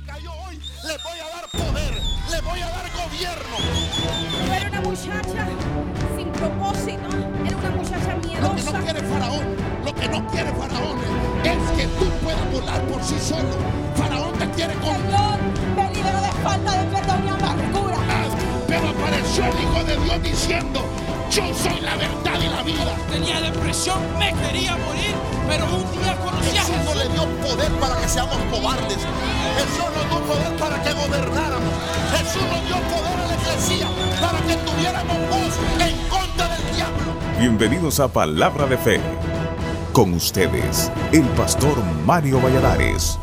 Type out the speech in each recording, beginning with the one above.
me cayó hoy, le voy a dar poder, le voy a dar gobierno. Yo era una muchacha sin propósito, era una muchacha Lo que miedosa. no quiere Faraón, lo que no quiere Faraón es que tú puedas volar por sí solo. Faraón te quiere con Señor, me liberó de falta de perdón y amargura. pero apareció el Hijo de Dios diciendo, yo soy la verdad y la vida. tenía depresión, me quería morir, pero un día conocí a Jesús no Jesús. le dio poder para que seamos cobardes. Jesús nos dio poder para que gobernáramos. Jesús nos dio poder a la iglesia para que tuviéramos voz en contra del diablo. Bienvenidos a Palabra de Fe. Con ustedes, el pastor Mario Valladares.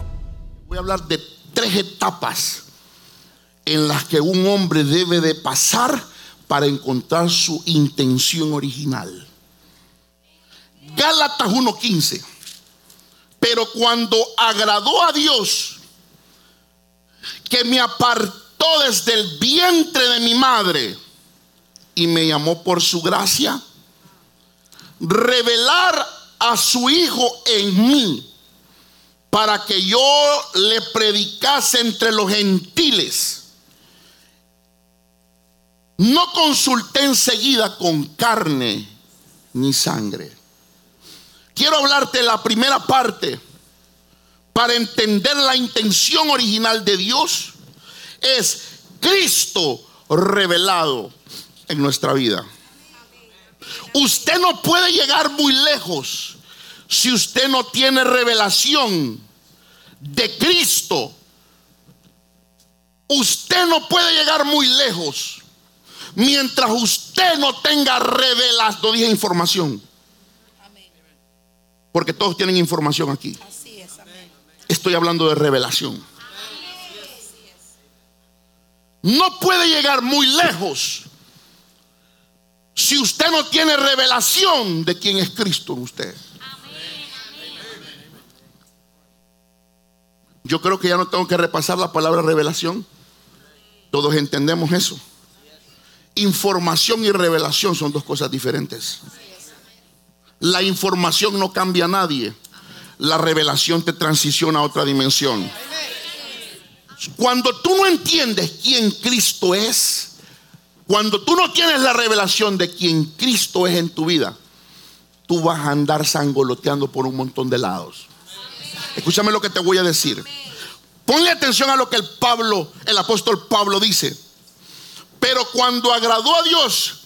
Voy a hablar de tres etapas en las que un hombre debe de pasar para encontrar su intención original. Gálatas 1:15. Pero cuando agradó a Dios, que me apartó desde el vientre de mi madre y me llamó por su gracia, revelar a su Hijo en mí para que yo le predicase entre los gentiles. No consulté enseguida con carne ni sangre. Quiero hablarte la primera parte para entender la intención original de Dios. Es Cristo revelado en nuestra vida. Usted no puede llegar muy lejos si usted no tiene revelación de Cristo. Usted no puede llegar muy lejos mientras usted no tenga revelación, dije información. Porque todos tienen información aquí. Estoy hablando de revelación. No puede llegar muy lejos si usted no tiene revelación de quién es Cristo en usted. Yo creo que ya no tengo que repasar la palabra revelación. Todos entendemos eso. Información y revelación son dos cosas diferentes. La información no cambia a nadie. La revelación te transiciona a otra dimensión. Cuando tú no entiendes quién Cristo es, cuando tú no tienes la revelación de quién Cristo es en tu vida, tú vas a andar sangoloteando por un montón de lados. Escúchame lo que te voy a decir. Ponle atención a lo que el Pablo, el apóstol Pablo dice. Pero cuando agradó a Dios,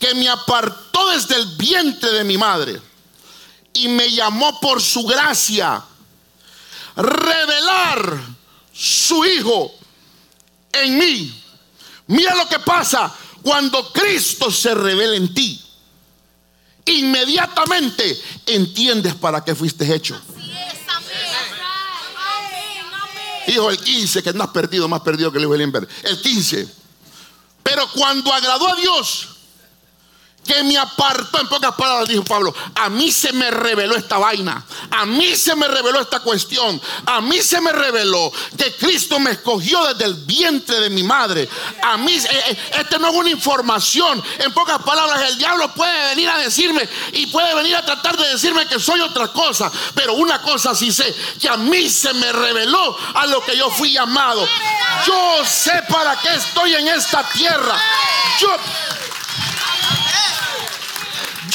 que me apartó desde el vientre de mi madre y me llamó por su gracia, revelar su Hijo en mí. Mira lo que pasa cuando Cristo se revela en ti. Inmediatamente entiendes para qué fuiste hecho. Hijo, el 15, que no has perdido, más perdido que el hijo de Limber. El 15. Pero cuando agradó a Dios, que me apartó, en pocas palabras dijo Pablo, a mí se me reveló esta vaina, a mí se me reveló esta cuestión, a mí se me reveló que Cristo me escogió desde el vientre de mi madre. A mí, eh, eh, esta no es una información, en pocas palabras, el diablo puede venir a decirme y puede venir a tratar de decirme que soy otra cosa, pero una cosa sí sé, que a mí se me reveló a lo que yo fui llamado. Yo sé para qué estoy en esta tierra. Yo,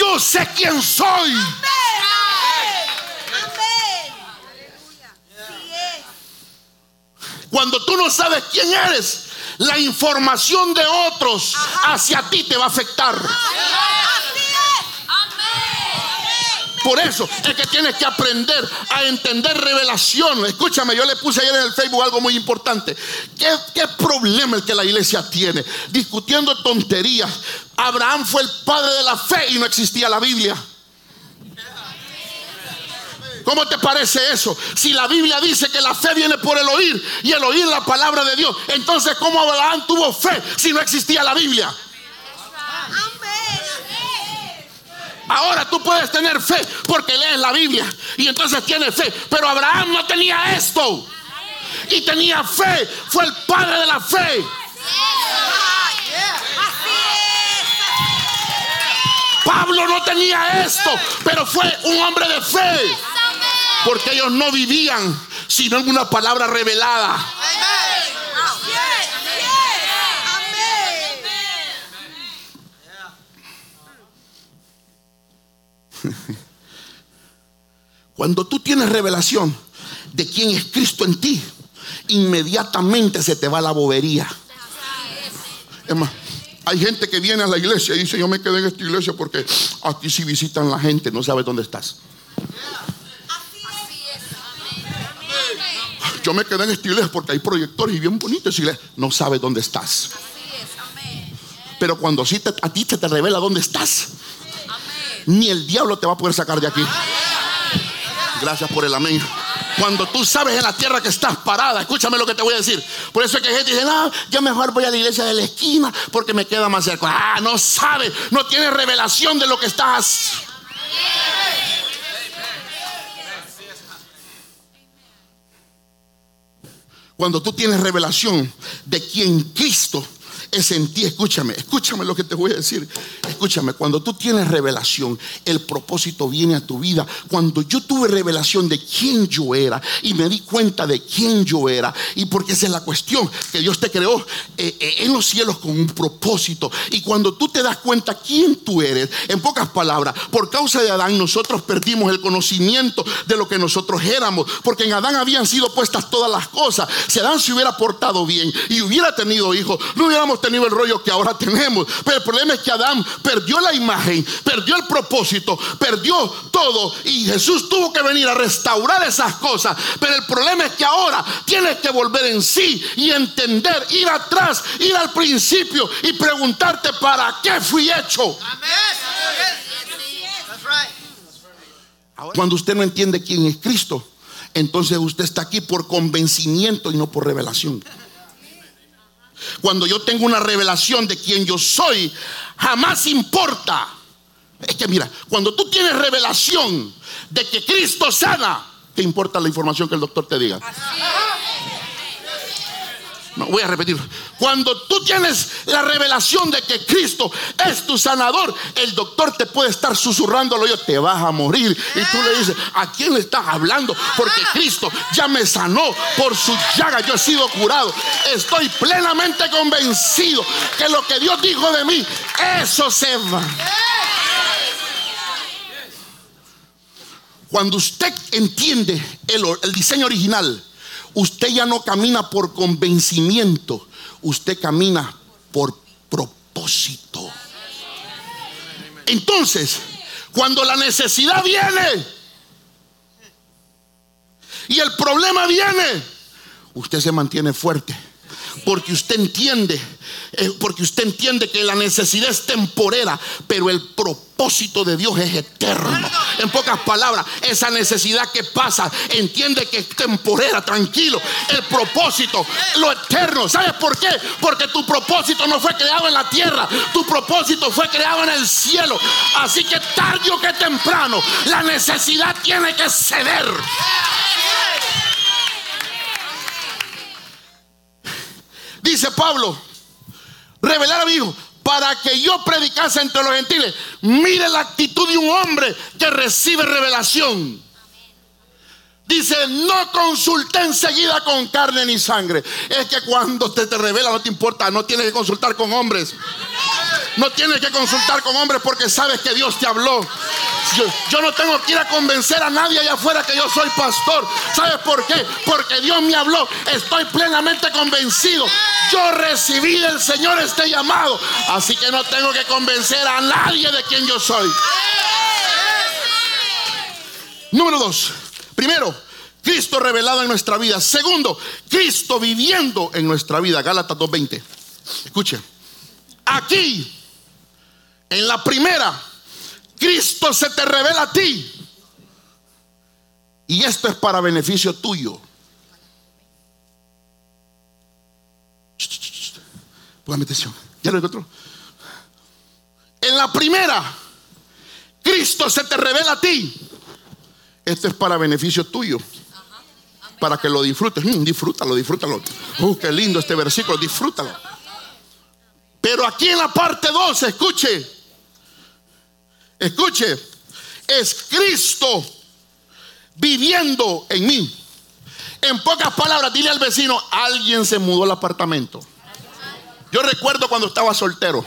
yo sé quién soy. Cuando tú no sabes quién eres, la información de otros hacia ti te va a afectar. Por eso es que tienes que aprender a entender revelación. Escúchame, yo le puse ayer en el Facebook algo muy importante. ¿Qué, qué problema el que la iglesia tiene? Discutiendo tonterías. Abraham fue el padre de la fe y no existía la Biblia. ¿Cómo te parece eso? Si la Biblia dice que la fe viene por el oír y el oír la palabra de Dios, entonces ¿cómo Abraham tuvo fe si no existía la Biblia? Ahora tú puedes tener fe porque lees la Biblia y entonces tienes fe, pero Abraham no tenía esto y tenía fe, fue el padre de la fe. Pablo no tenía esto, pero fue un hombre de fe. Porque ellos no vivían sino en una palabra revelada. Cuando tú tienes revelación de quién es Cristo en ti, inmediatamente se te va la bobería. Hay gente que viene a la iglesia y dice, yo me quedé en esta iglesia porque aquí sí visitan la gente, no sabes dónde estás. Yo me quedé en esta iglesia porque hay proyectores y bien bonitos y no sabes dónde estás. Pero cuando te- a ti se te revela dónde estás, ni el diablo te va a poder sacar de aquí. Gracias por el amén. Cuando tú sabes en la tierra que estás parada, escúchame lo que te voy a decir. Por eso es que gente dice, no, yo mejor voy a la iglesia de la esquina porque me queda más cerca. Ah, no sabe, no tiene revelación de lo que estás. Cuando tú tienes revelación de quién Cristo es en ti, escúchame, escúchame lo que te voy a decir. Escúchame, cuando tú tienes revelación, el propósito viene a tu vida. Cuando yo tuve revelación de quién yo era y me di cuenta de quién yo era, y porque esa es la cuestión, que Dios te creó eh, eh, en los cielos con un propósito. Y cuando tú te das cuenta quién tú eres, en pocas palabras, por causa de Adán, nosotros perdimos el conocimiento de lo que nosotros éramos, porque en Adán habían sido puestas todas las cosas. Si Adán se hubiera portado bien y hubiera tenido hijos, no hubiéramos tenido el rollo que ahora tenemos. Pero el problema es que Adán perdió la imagen, perdió el propósito, perdió todo y Jesús tuvo que venir a restaurar esas cosas. Pero el problema es que ahora tienes que volver en sí y entender, ir atrás, ir al principio y preguntarte para qué fui hecho. Cuando usted no entiende quién es Cristo, entonces usted está aquí por convencimiento y no por revelación. Cuando yo tengo una revelación de quién yo soy, jamás importa. Es que mira, cuando tú tienes revelación de que Cristo sana, ¿qué importa la información que el doctor te diga? No, voy a repetir. Cuando tú tienes la revelación de que Cristo es tu sanador, el doctor te puede estar susurrando al oído, te vas a morir. Y tú le dices, ¿a quién le estás hablando? Porque Cristo ya me sanó por su llaga, yo he sido curado. Estoy plenamente convencido que lo que Dios dijo de mí, eso se va. Cuando usted entiende el diseño original, usted ya no camina por convencimiento, usted camina por propósito. Entonces, cuando la necesidad viene y el problema viene, usted se mantiene fuerte. Porque usted entiende, eh, porque usted entiende que la necesidad es temporera, pero el propósito de Dios es eterno. En pocas palabras, esa necesidad que pasa, entiende que es temporera, tranquilo. El propósito, lo eterno. ¿Sabes por qué? Porque tu propósito no fue creado en la tierra, tu propósito fue creado en el cielo. Así que tarde o que temprano, la necesidad tiene que ceder. Dice Pablo, revelar a mi hijo para que yo predicase entre los gentiles. Mire la actitud de un hombre que recibe revelación. Dice, no consulté enseguida con carne ni sangre. Es que cuando te, te revela no te importa, no tienes que consultar con hombres. No tienes que consultar con hombres porque sabes que Dios te habló. Yo, no tengo que ir a convencer a nadie allá afuera que yo soy pastor. ¿Sabes por qué? Porque Dios me habló. Estoy plenamente convencido. Yo recibí del Señor este llamado. Así que no tengo que convencer a nadie de quién yo soy. Número dos. Primero, Cristo revelado en nuestra vida. Segundo, Cristo viviendo en nuestra vida. Gálatas 2.20. Escuche. Aquí, en la primera, Cristo se te revela a ti. Y esto es para beneficio tuyo. Póngame atención. ¿Ya lo encontró? En la primera, Cristo se te revela a ti. Esto es para beneficio tuyo. Para que lo disfrutes. Mm, disfrútalo, disfrútalo. Uh, qué lindo este versículo. Disfrútalo. Pero aquí en la parte 2, escuche. Escuche. Es Cristo viviendo en mí. En pocas palabras, dile al vecino, alguien se mudó al apartamento. Yo recuerdo cuando estaba soltero.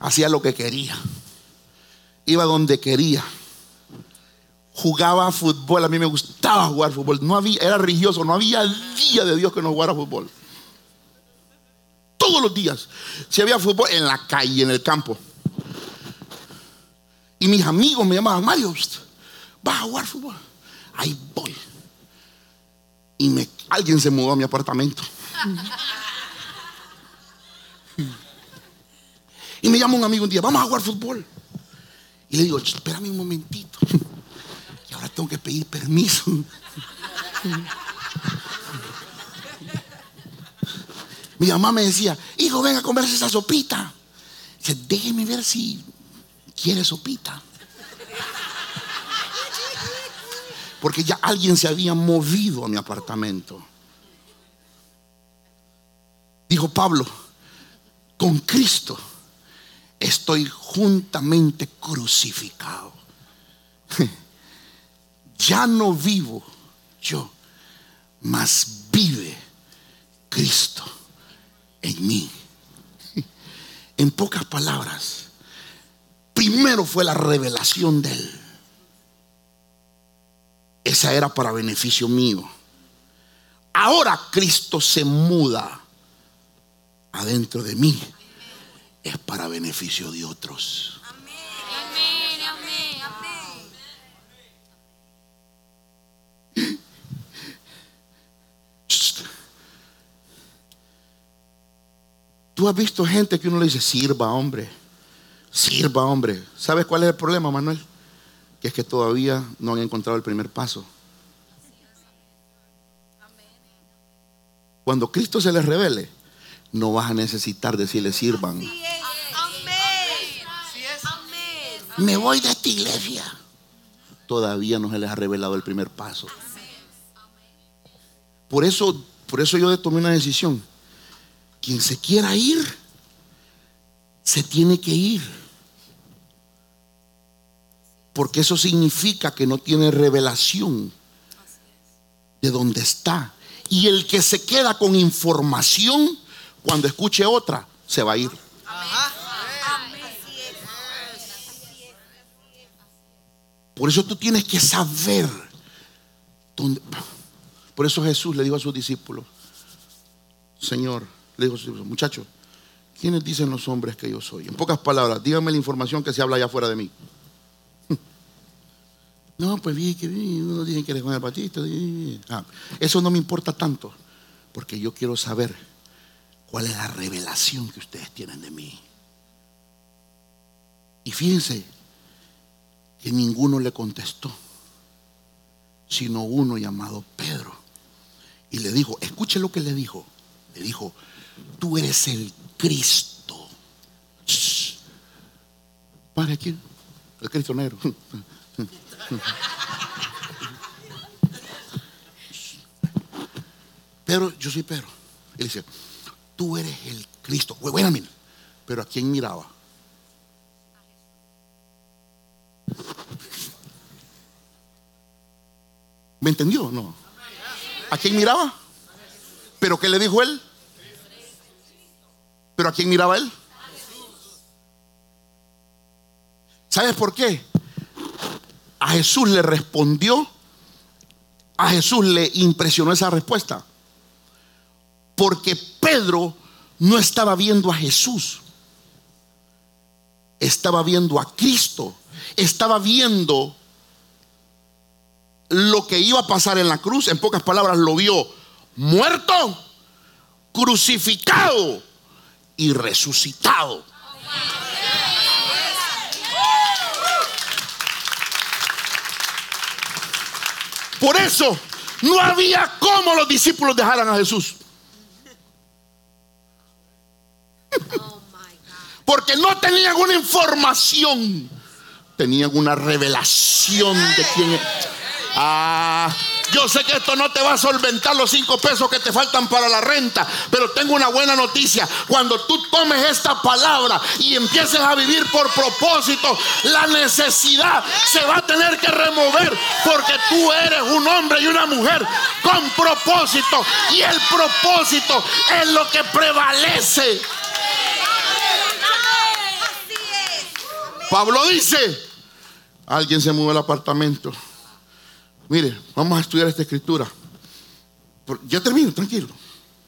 Hacía lo que quería. Iba donde quería. Jugaba fútbol. A mí me gustaba jugar fútbol. No había, era religioso. No había día de Dios que no jugara fútbol. Todos los días. Si había fútbol en la calle, en el campo. Y mis amigos me llamaban, Mario, vas a jugar fútbol. Ahí voy. Y me, alguien se mudó a mi apartamento. Y me llama un amigo un día, vamos a jugar fútbol. Y le digo, espérame un momentito. Y ahora tengo que pedir permiso. Mi mamá me decía, hijo, venga a comerse esa sopita. Dice, déjeme ver si quiere sopita. Porque ya alguien se había movido a mi apartamento. Dijo Pablo, con Cristo estoy juntamente crucificado. Ya no vivo yo, mas vive Cristo en mí. En pocas palabras, primero fue la revelación de Él. Esa era para beneficio mío. Ahora Cristo se muda adentro de mí. Es para beneficio de otros. Amén, amén, amén. Tú has visto gente que uno le dice, sirva hombre, sirva hombre. ¿Sabes cuál es el problema, Manuel? Que es que todavía no han encontrado el primer paso. Cuando Cristo se les revele, no vas a necesitar decirle sirvan. Me voy de esta iglesia. Todavía no se les ha revelado el primer paso. Por eso, por eso yo tomé una decisión. Quien se quiera ir, se tiene que ir. Porque eso significa que no tiene revelación de dónde está. Y el que se queda con información, cuando escuche otra, se va a ir. Por eso tú tienes que saber dónde. Por eso Jesús le dijo a sus discípulos, Señor, le dijo a sus discípulos, muchachos, ¿quiénes dicen los hombres que yo soy? En pocas palabras, díganme la información que se habla allá afuera de mí. No, pues vi que vi, uno dice que eres Juan el Batista. ah, eso no me importa tanto, porque yo quiero saber cuál es la revelación que ustedes tienen de mí. Y fíjense que ninguno le contestó, sino uno llamado Pedro. Y le dijo, escuche lo que le dijo. Le dijo, tú eres el Cristo. ¿Para quién? El Cristo negro. Pedro, yo soy Pedro. Él dice, tú eres el Cristo. Bueno, mira, pero ¿a quién miraba? ¿Me entendió? No. ¿A quién miraba? ¿Pero qué le dijo él? ¿Pero a quién miraba él? ¿Sabes por qué? A Jesús le respondió, a Jesús le impresionó esa respuesta. Porque Pedro no estaba viendo a Jesús, estaba viendo a Cristo, estaba viendo lo que iba a pasar en la cruz. En pocas palabras, lo vio muerto, crucificado y resucitado. Por eso no había cómo los discípulos dejaran a Jesús. Porque no tenían una información, tenían una revelación de quién es. Ah, yo sé que esto no te va a solventar los cinco pesos que te faltan para la renta, pero tengo una buena noticia. Cuando tú tomes esta palabra y empieces a vivir por propósito, la necesidad se va a tener que remover porque tú eres un hombre y una mujer con propósito y el propósito es lo que prevalece. Pablo dice, alguien se mudó al apartamento. Mire, vamos a estudiar esta escritura. Ya termino, tranquilo.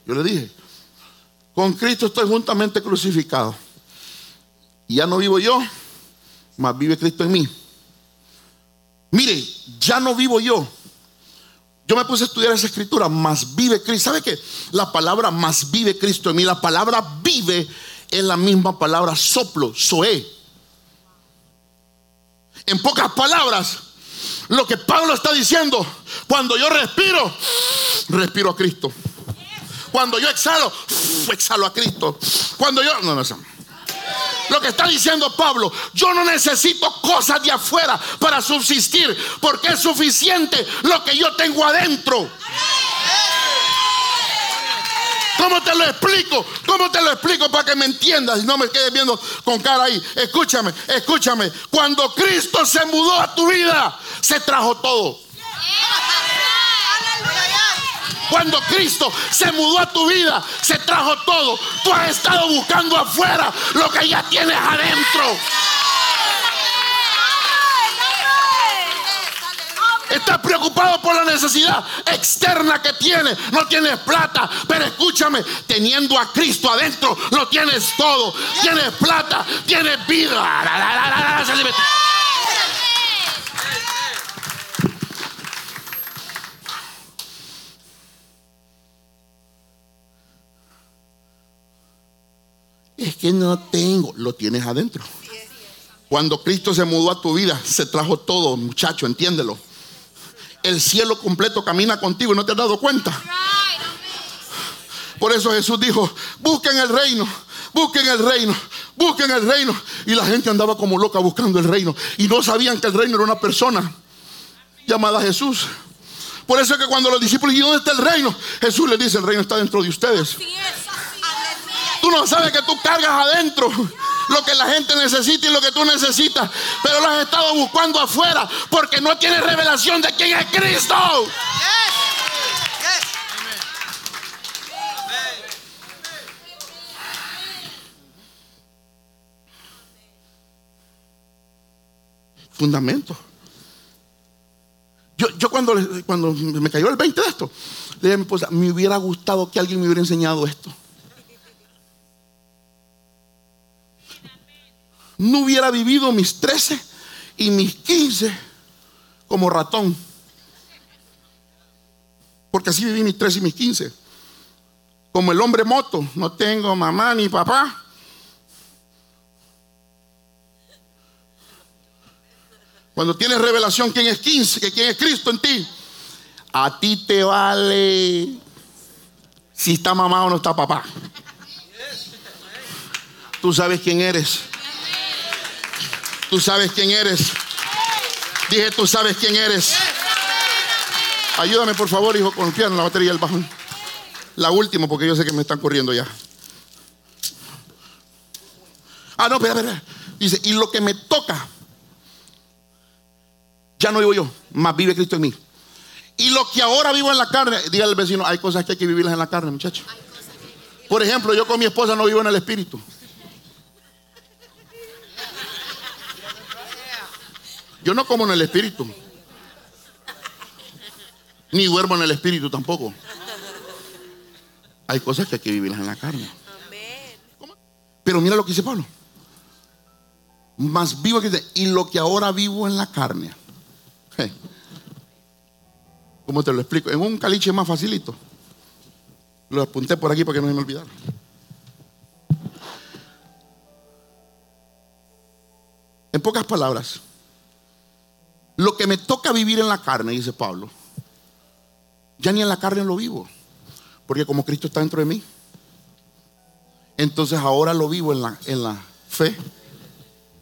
Yo le dije, con Cristo estoy juntamente crucificado. Y ya no vivo yo, mas vive Cristo en mí. Mire, ya no vivo yo. Yo me puse a estudiar esa escritura, más vive Cristo. ¿Sabe qué? La palabra más vive Cristo en mí, la palabra vive es la misma palabra soplo, soe. En pocas palabras, lo que Pablo está diciendo, cuando yo respiro, respiro a Cristo. Cuando yo exhalo, exhalo a Cristo. Cuando yo... No, no, no. Lo que está diciendo Pablo, yo no necesito cosas de afuera para subsistir, porque es suficiente lo que yo tengo adentro. ¿Cómo te lo explico? ¿Cómo te lo explico para que me entiendas y no me quedes viendo con cara ahí? Escúchame, escúchame. Cuando Cristo se mudó a tu vida, se trajo todo. Cuando Cristo se mudó a tu vida, se trajo todo. Tú has estado buscando afuera lo que ya tienes adentro. Estás preocupado por la necesidad externa que tienes. No tienes plata. Pero escúchame, teniendo a Cristo adentro, lo tienes todo. Tienes plata, tienes vida. Es que no tengo. Lo tienes adentro. Cuando Cristo se mudó a tu vida, se trajo todo, muchacho, entiéndelo. El cielo completo camina contigo y no te has dado cuenta. Por eso Jesús dijo, busquen el reino, busquen el reino, busquen el reino. Y la gente andaba como loca buscando el reino. Y no sabían que el reino era una persona llamada Jesús. Por eso es que cuando los discípulos, ¿y dónde está el reino? Jesús les dice, el reino está dentro de ustedes. Tú no sabes que tú cargas adentro lo que la gente necesita y lo que tú necesitas, pero lo has estado buscando afuera porque no tienes revelación de quién es Cristo. Fundamento. Yo, yo cuando, cuando me cayó el 20 de esto, le dije a mi esposa, me hubiera gustado que alguien me hubiera enseñado esto. No hubiera vivido mis 13 y mis 15 como ratón. Porque así viví mis 13 y mis 15. Como el hombre moto, no tengo mamá ni papá. Cuando tienes revelación quién es 15, que quién es Cristo en ti, a ti te vale si está mamá o no está papá. Tú sabes quién eres. Tú sabes quién eres. Dije, tú sabes quién eres. Ayúdame, por favor, hijo, con el piano, la batería del bajón. La última, porque yo sé que me están corriendo ya. Ah, no, espera, espera. Dice, y lo que me toca, ya no vivo yo, más vive Cristo en mí. Y lo que ahora vivo en la carne, dígale al vecino, hay cosas que hay que vivirlas en la carne, muchacho. Por ejemplo, yo con mi esposa no vivo en el espíritu. Yo no como en el espíritu. Ni duermo en el espíritu tampoco. Hay cosas que hay que vivirlas en la carne. Pero mira lo que dice Pablo. Más vivo que dice, y lo que ahora vivo en la carne. Hey. ¿Cómo te lo explico? En un caliche más facilito. Lo apunté por aquí para que no se me olvidara. En pocas palabras, lo que me toca vivir en la carne, dice Pablo, ya ni en la carne lo vivo, porque como Cristo está dentro de mí, entonces ahora lo vivo en la, en la fe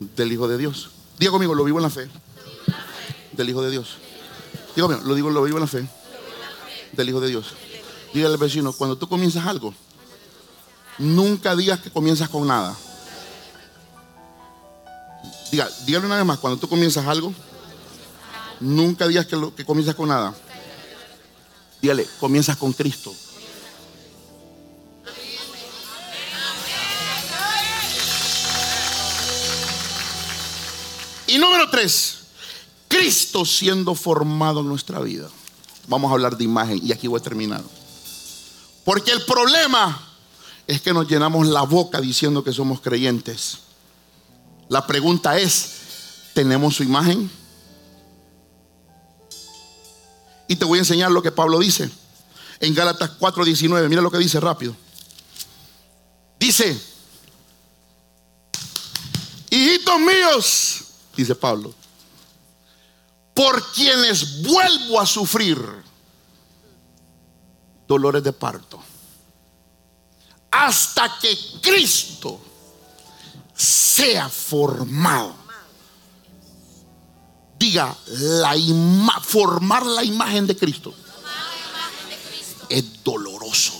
del Hijo de Dios. Diga conmigo, lo vivo en la fe del Hijo de Dios. Diga conmigo, lo digo, lo vivo en la fe del Hijo de Dios. Dígale al vecino, cuando tú comienzas algo, nunca digas que comienzas con nada. Diga, dígale una vez más, cuando tú comienzas algo, nunca digas que, lo, que comienzas con nada. Dígale, comienzas con Cristo. Y número tres, Cristo siendo formado en nuestra vida. Vamos a hablar de imagen y aquí voy a terminar. Porque el problema es que nos llenamos la boca diciendo que somos creyentes. La pregunta es, ¿tenemos su imagen? Y te voy a enseñar lo que Pablo dice en Gálatas 4:19. Mira lo que dice rápido. Dice, hijitos míos, dice Pablo, por quienes vuelvo a sufrir dolores de parto, hasta que Cristo sea formado. Diga, la formar la imagen de Cristo es doloroso.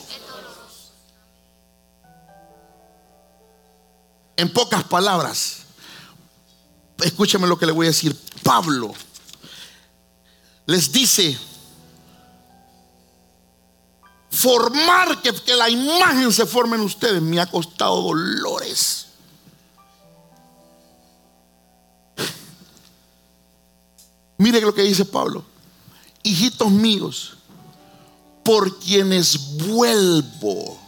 En pocas palabras, escúchame lo que le voy a decir. Pablo les dice, formar que, que la imagen se forme en ustedes me ha costado dolores. Mire lo que dice Pablo. Hijitos míos, por quienes vuelvo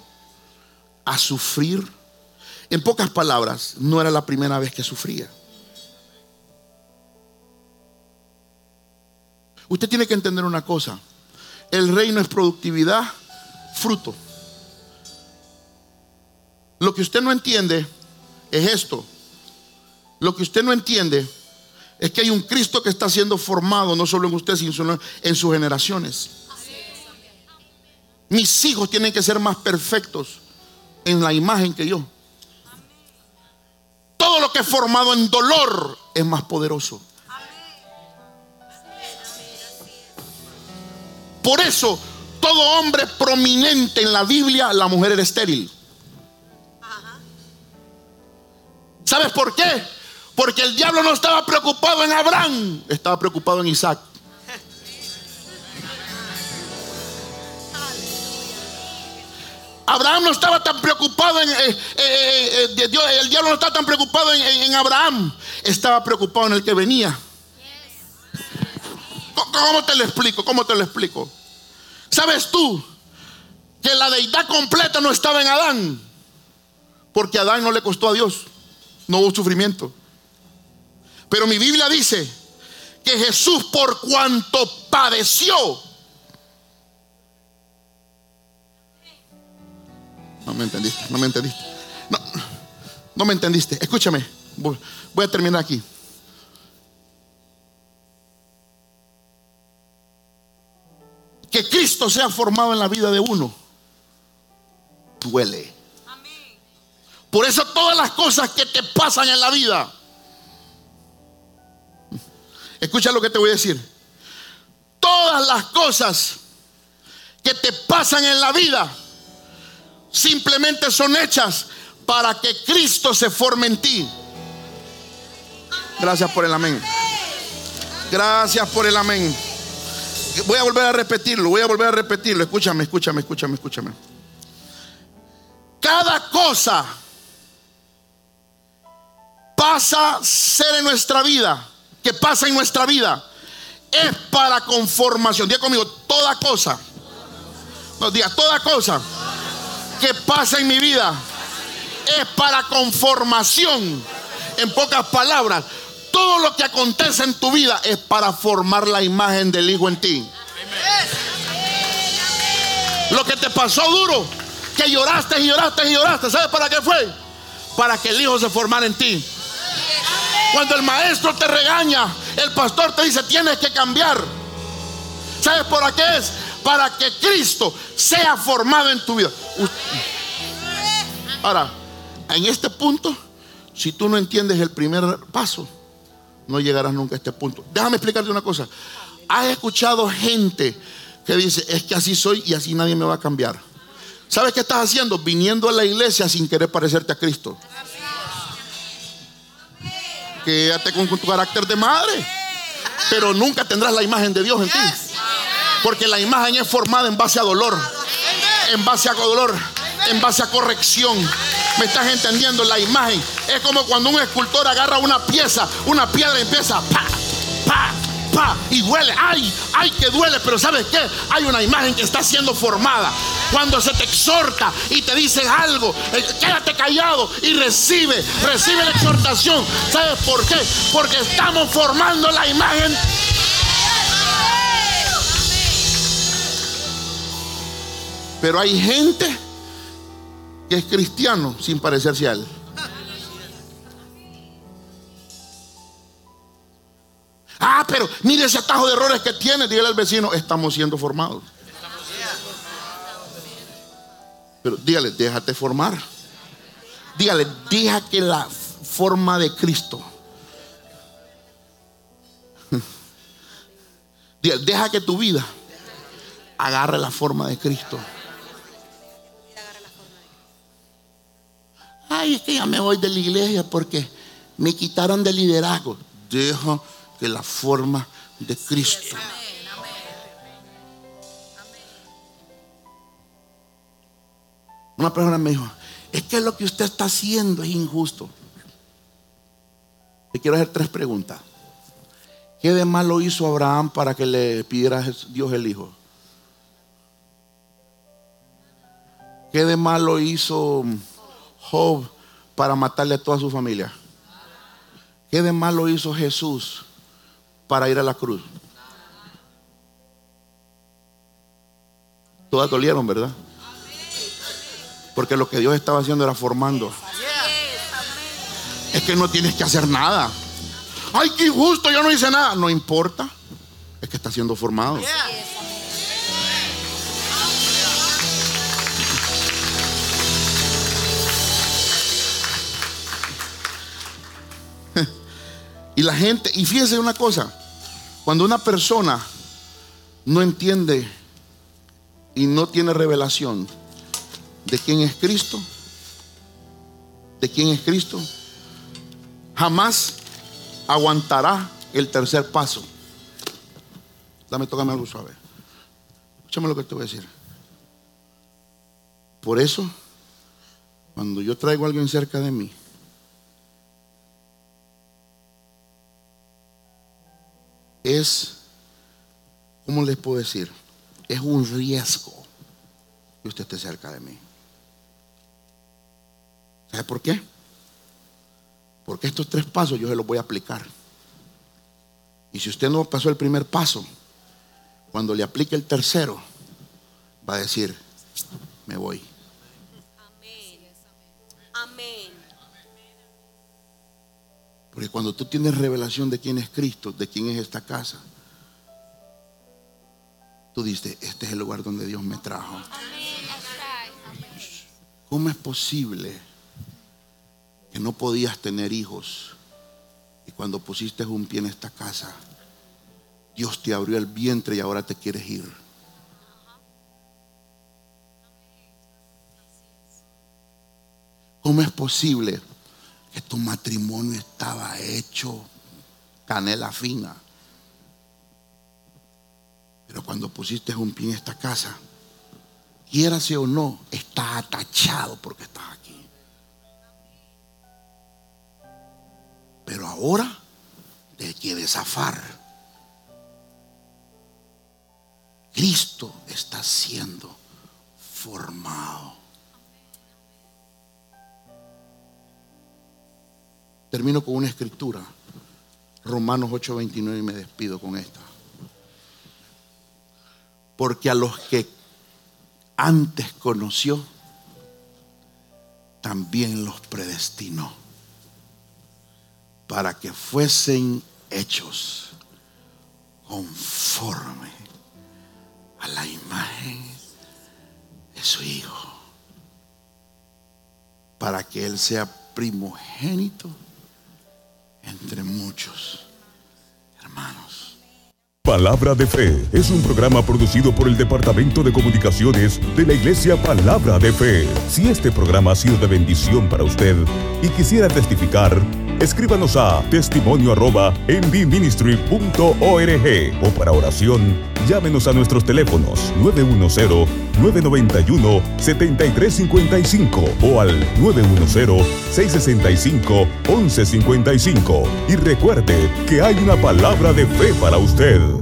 a sufrir. En pocas palabras, no era la primera vez que sufría. Usted tiene que entender una cosa. El reino es productividad, fruto. Lo que usted no entiende es esto. Lo que usted no entiende es que hay un Cristo que está siendo formado no solo en usted, sino en sus generaciones. Mis hijos tienen que ser más perfectos en la imagen que yo. Todo lo que es formado en dolor es más poderoso. Por eso, todo hombre prominente en la Biblia, la mujer era estéril. ¿Sabes por qué? Porque el diablo no estaba preocupado en Abraham, estaba preocupado en Isaac. Abraham no estaba tan preocupado en, eh, eh, eh, Dios, el diablo no estaba tan preocupado en, Abraham, estaba preocupado en el que venía. ¿Cómo- ¿Cómo te lo explico? ¿Cómo te lo explico? ¿Sabes tú que la deidad completa no estaba en Adán? Porque Adán no le costó a Dios, no hubo sufrimiento. Pero mi Biblia dice que Jesús por cuanto padeció, no me entendiste, no me entendiste, no, no me entendiste, escúchame, voy, voy a terminar aquí. Que Cristo sea formado en la vida de uno, duele. Por eso todas las cosas que te pasan en la vida, escucha lo que te voy a decir. Todas las cosas que te pasan en la vida simplemente son hechas para que Cristo se forme en ti. Gracias por el amén. Gracias por el amén. Voy a volver a repetirlo, voy a volver a repetirlo. Escúchame, escúchame, escúchame, escúchame. Cada cosa pasa a ser en nuestra vida, que pasa en nuestra vida, es para conformación. Diga conmigo, toda cosa. No, diga, toda cosa que pasa en mi vida es para conformación. En pocas palabras, todo lo que acontece en tu vida es para formar la imagen del Hijo en ti. Lo que te pasó duro, que lloraste y lloraste y lloraste, ¿sabes para qué fue? Para que el Hijo se formara en ti. Cuando el maestro te regaña, el pastor te dice, tienes que cambiar. ¿Sabes por qué es? Para que Cristo sea formado en tu vida. Ahora, en este punto, si tú no entiendes el primer paso, no llegarás nunca a este punto. Déjame explicarte una cosa. Has escuchado gente que dice, es que así soy y así nadie me va a cambiar. ¿Sabes qué estás haciendo? Viniendo a la iglesia sin querer parecerte a Cristo. Quédate con, tu carácter de madre. Pero nunca tendrás la imagen de Dios en ti. Porque la imagen es formada en base a dolor. En base a dolor. en base a corrección. ¿Me estás entendiendo? La imagen es como cuando un escultor agarra una pieza, una piedra y empieza pa, pa, y duele. Ay, ay, que duele, pero ¿sabes qué? Hay una imagen que está siendo formada. Cuando se te exhorta y te dicen algo, eh, quédate callado y recibe, recibe la exhortación. ¿Sabes por qué? Porque estamos formando la imagen Pero hay gente que es cristiano sin parecerse a él. Ah, pero mire ese atajo de errores que tiene. Dígale al vecino, estamos siendo formados. Pero dígale, déjate formar. Dígale, deja que la forma de Cristo. Dígale, deja que tu vida agarre la forma de Cristo. Ay, es que ya me voy de la iglesia porque me quitaron de liderazgo. Deja que la forma de Cristo. Una persona me dijo, es que lo que usted está haciendo es injusto. Le quiero hacer tres preguntas. ¿Qué de malo hizo Abraham para que le pidiera a Dios el hijo? ¿Qué de malo hizo Job para matarle a toda su familia? ¿Qué de malo hizo Jesús para ir a la cruz? Todas dolieron, ¿verdad? Porque lo que Dios estaba haciendo era formando. Es que no tienes que hacer nada. Ay, qué injusto, yo no hice nada. No importa. Es que está siendo formado. Y la gente, y fíjense una cosa, cuando una persona no entiende y no tiene revelación de quién es Cristo, de quién es Cristo, jamás aguantará el tercer paso. Dame, tócame algo suave. Escúchame lo que te voy a decir. Por eso, cuando yo traigo a alguien cerca de mí, es, ¿cómo les puedo decir? Es un riesgo que usted esté cerca de mí. ¿Sabe por qué? Porque estos tres pasos yo se los voy a aplicar. Y si usted no pasó el primer paso, cuando le aplique el tercero, va a decir, me voy. Porque cuando tú tienes revelación de quién es Cristo, de quién es esta casa, tú dices, este es el lugar donde Dios me trajo. ¿Cómo es posible que no podías tener hijos y cuando pusiste un pie en esta casa, Dios te abrió el vientre y ahora te quieres ir? ¿Cómo es posible que tu matrimonio estaba hecho canela fina? Pero cuando pusiste un pie en esta casa, quiérase o no, está atachado porque estás aquí. Pero ahora te quiere zafar. Cristo está siendo formado. Termino con una escritura. Romanos 8:29 y me despido con esta. Porque a los que antes conoció, también los predestinó para que fuesen hechos conforme a la imagen de su Hijo, para que Él sea primogénito entre muchos hermanos. Palabra de Fe es un programa producido por el Departamento de Comunicaciones de la Iglesia Palabra de Fe. Si este programa ha sido de bendición para usted y quisiera testificar, Escríbanos a testimonio arroba o para oración, llámenos a nuestros teléfonos 910-991-7355 o al 910-665-1155. Y recuerde que hay una palabra de fe para usted.